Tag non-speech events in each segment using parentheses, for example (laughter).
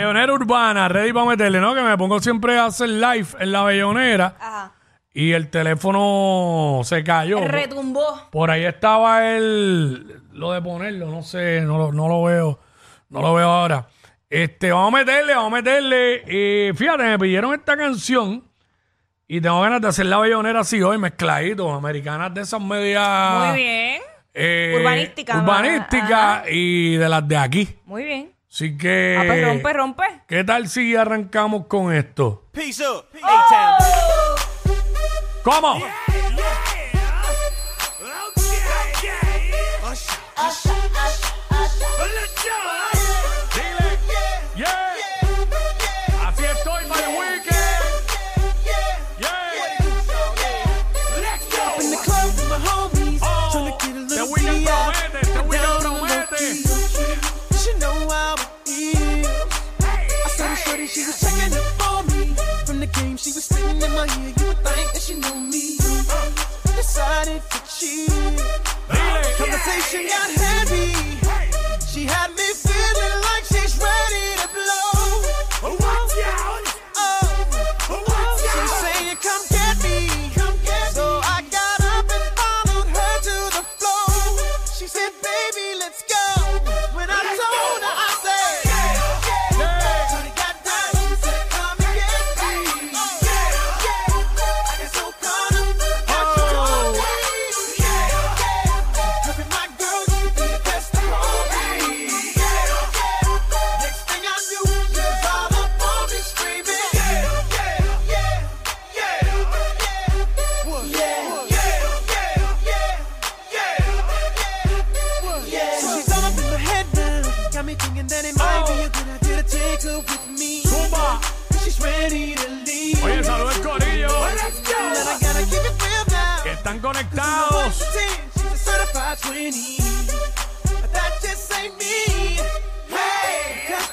Bellonera urbana, ready para meterle, ¿no? Que me pongo siempre a hacer live en la bellonera Ajá. y el teléfono se cayó. Retumbó. Por ahí estaba el lo de ponerlo, no sé, no, lo- no lo veo, no lo veo ahora. Este, vamos a meterle, vamos a meterle. Eh, fíjate, me pidieron esta canción y tengo ganas de hacer la bellonera así hoy, mezcladito, americanas de esas medias. Muy bien. eh, Urbanística, urbanística y de las de aquí. Muy bien. Así que. Ah, pues rompe, rompe. ¿Qué tal si arrancamos con esto? Peace up. A-Town. ¿Cómo? Dile, was checking up for me. From the game, she was sitting in my ear. You would think that she knew me. Uh, decided to cheat. Conversation got heavy.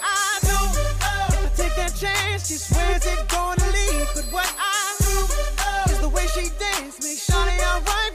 I don't uh take that chance, she swears it gonna leave. But what I do is the way she dance makes Shawty alright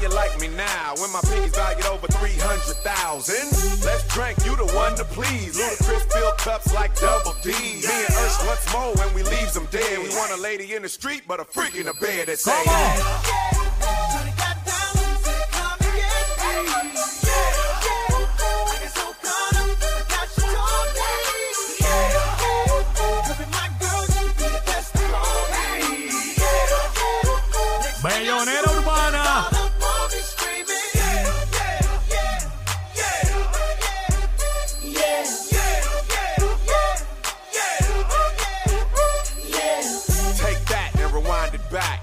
You like me now when my pinkies valued over 300,000? Let's drink, you the one to please. Ludacris fill cups like double D. Me and Ursh what's more when we leaves them dead. We want a lady in the street, but a freak in the bed that say, ¿Cómo? Vellonera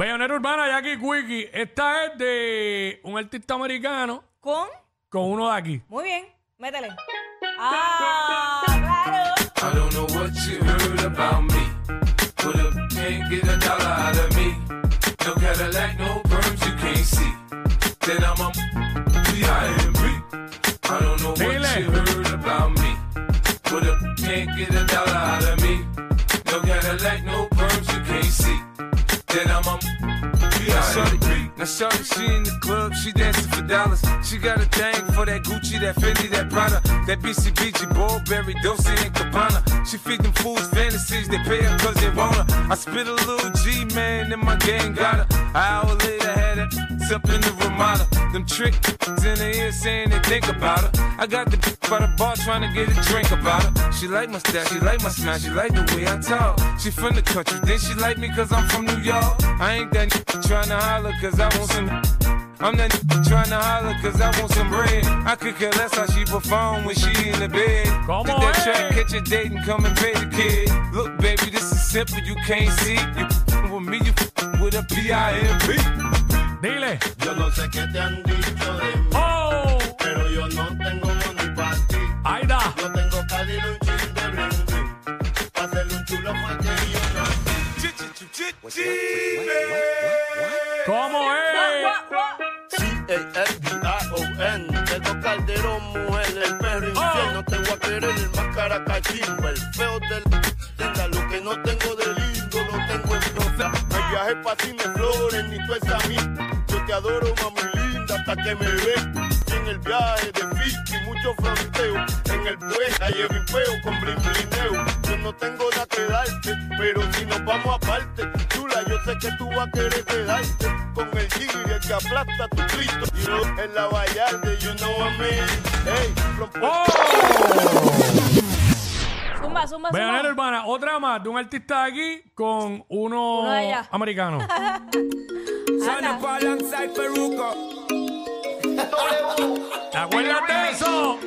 Bellonera urbana, Jackie Quickie. Esta es de un artista americano Con. con uno de aquí. Muy bien. Métele. Ah, claro. I don't know what you heard about me. But if you can't get a dollar out of me, no Cadillac, no perms you can't see. Then I'm a B.I.M.B. I don't know what Dile. you heard about me. But if you can't get a dollar out of me, Cadillac, no Then I'm a now shorty, now shorty, she in the club, she dancing for dollars. She got a thing for that Gucci, that Fendi, that Prada, that BCBG, Burberry, Dolce and Gabbana. She feed them fools fantasies, they pay her cause they want her. I spit a little G, man, and my gang got her. Hour later, had her something to Ramada. Them trick in the ear saying they think about her. I got the by the bar trying to get a drink about her. She like my style, she like my smile, she like the way I talk. She from the country, then she like me cause I'm from New York. I ain't that trying to holler cause I want some. I'm that trying to holler cause I want some bread. I could care less how she perform when she in the bed. Come Did on, that hey. track, catch a date and come and pay the kid. Look, baby, this is simple, you can't see. You with me, you with a P-I-M-P. Dile. Yo no sé qué te han dicho de mí, ¡Oh! pero yo no tengo money para ti. Ahí está. Yo tengo Cali y un chin de. Pa' un chulo fue que yo nací. ¿Cómo es? C-A-L-D-I-O-N Tengo Calderón, mujer, el perro infierno Te voy a querer el más El feo del... Que no tengo Me viaje pa' cine flores, ni tú a mí. Yo te adoro, mami linda, hasta que me ven Y en el viaje de Fiji, mucho fronteo. En el puente, hay peo con blineo Yo no tengo nada que darte Pero si nos vamos aparte Chula, yo sé que tú vas a querer quedarte. Con el tigre que aplasta tu clito Y yo en la vallarde, you know what I mean Hey, from ¡Oh! Zumba, zumba, Veanera zumba. Urbana, otra más de un artista de aquí con uno, Uno de allá. americano. (laughs) Anda. ¿Te (laughs) acuerdas de eso?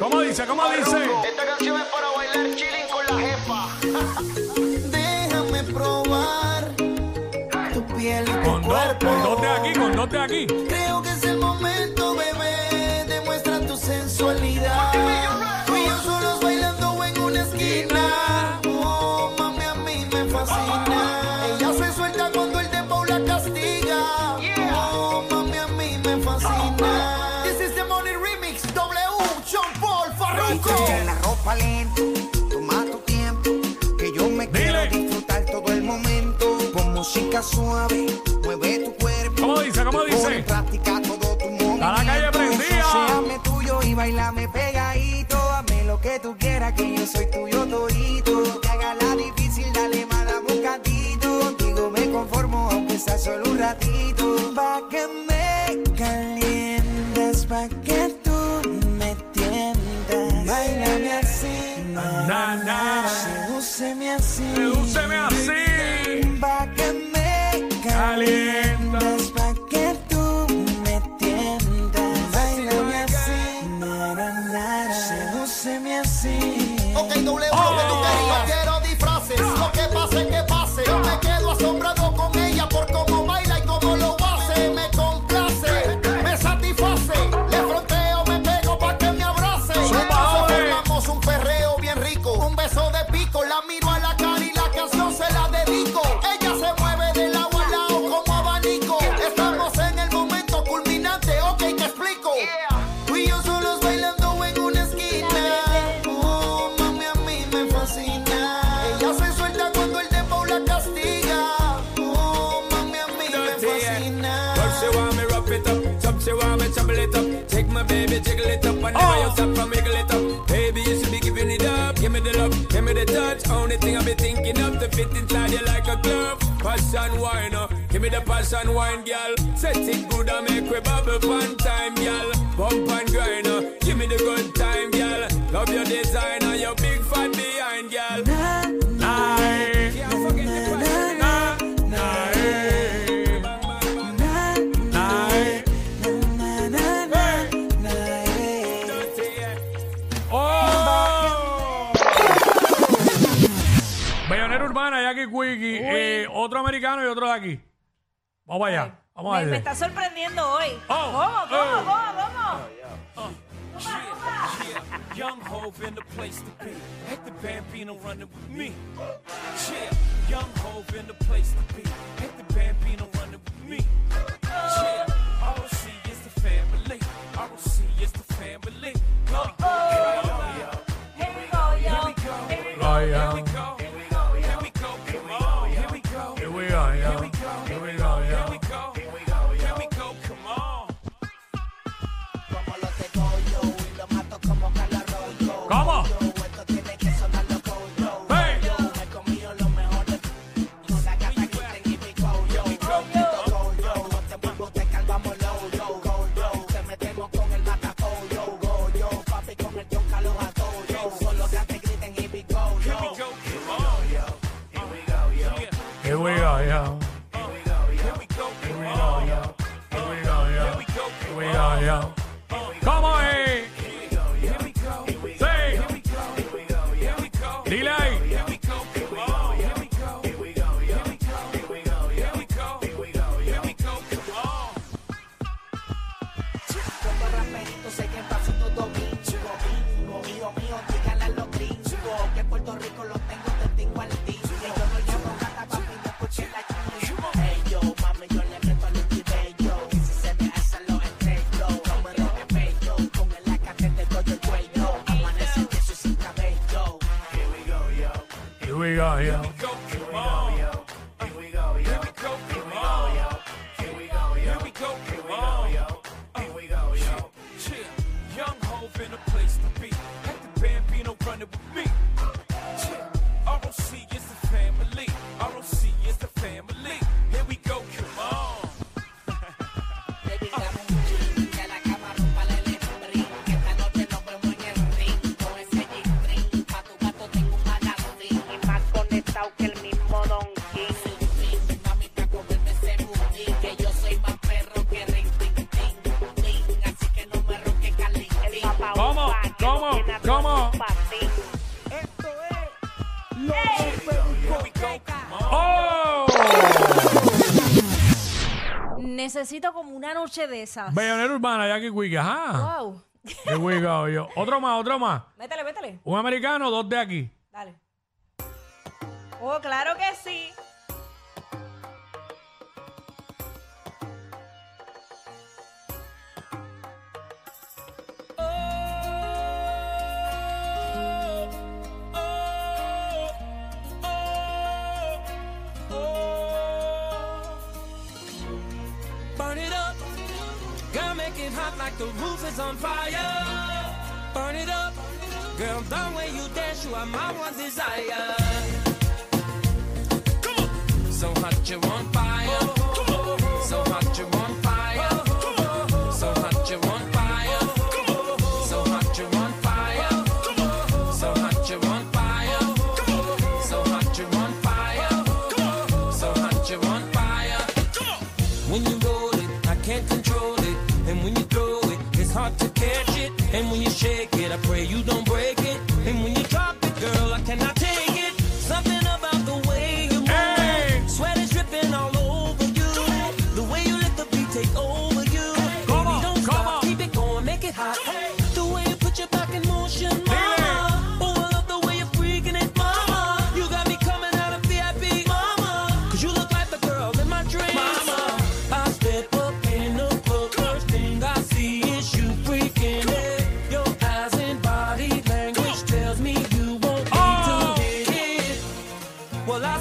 ¿Cómo dice? ¿Cómo dice? Esta canción es para bailar chilling con la jefa. (laughs) Déjame probar tu piel y tu Con dos, cuerpo. con dos de aquí, con dos de aquí. Suave, mueve tu cuerpo. ¿Cómo dice? ¿Cómo dice? en práctica todo tu movimiento. la calle prendida. Séame tuyo y bailame pegadito. Hazme lo que tú quieras, que yo soy tuyo todito. Que haga la difícil, dale más dame un. Contigo me conformo, aunque sea solo un ratito. She want me rough it up, some she want me trouble it up. Take my baby, jiggle it up, and never you stop from wiggle it up. Baby, you should be giving it up. Give me the love, give me the touch. Only thing I be thinking of to fit inside you like a glove. Passion wine, give me the passion wine, girl. Set it good and make we bubble fun time, girl. Bump and grind, uh, give me the good time, girl. Love your designer, your big fat behind, girl. Ay, Can't forget the passion. na, na. Na. Bellonera Urbana, Jackie Quickie, eh, otro americano y otro de aquí. Vamos allá. Vamos a Me, me está sorprendiendo hoy. Oh, ¿Cómo, cómo, eh. cómo, cómo? Young Hov in the place to be. Hector Bambino running with me. Yeah, Young Hov in the place to be. Hector Bambino running with me. we are, yeah. noche de esas. Bellonera urbana, Jackie Quick. Ajá. Wow. Qué cuicao yo. (laughs) Otro más, otro más. Métele, métele. Un americano, dos de aquí. Dale. Oh, claro que sí. hot like the roof is on fire. Burn it up, girl. The way you dance, you are my one desire. Come on, so hot you're on fire. And when you shake it, I pray you don't break it. And when you drop it, girl, I cannot take it. Something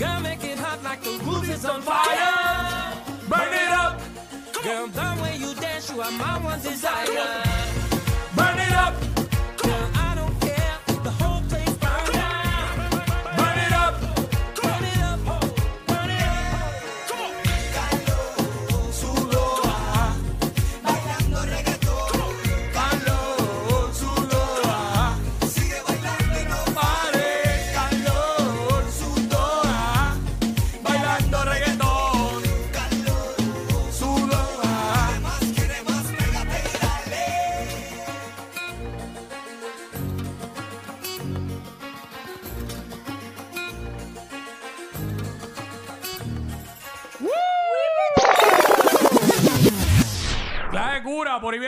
Girl, make it hot like the roof is on fire. Burn it up. Girl, the way you dance, you are my one desire.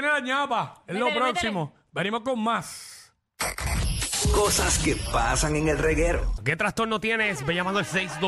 Viene la ñapa. Es lo Métele, próximo. Venimos con más. Cosas que pasan en el reguero. ¿Qué trastorno tienes? Ve llamando al 62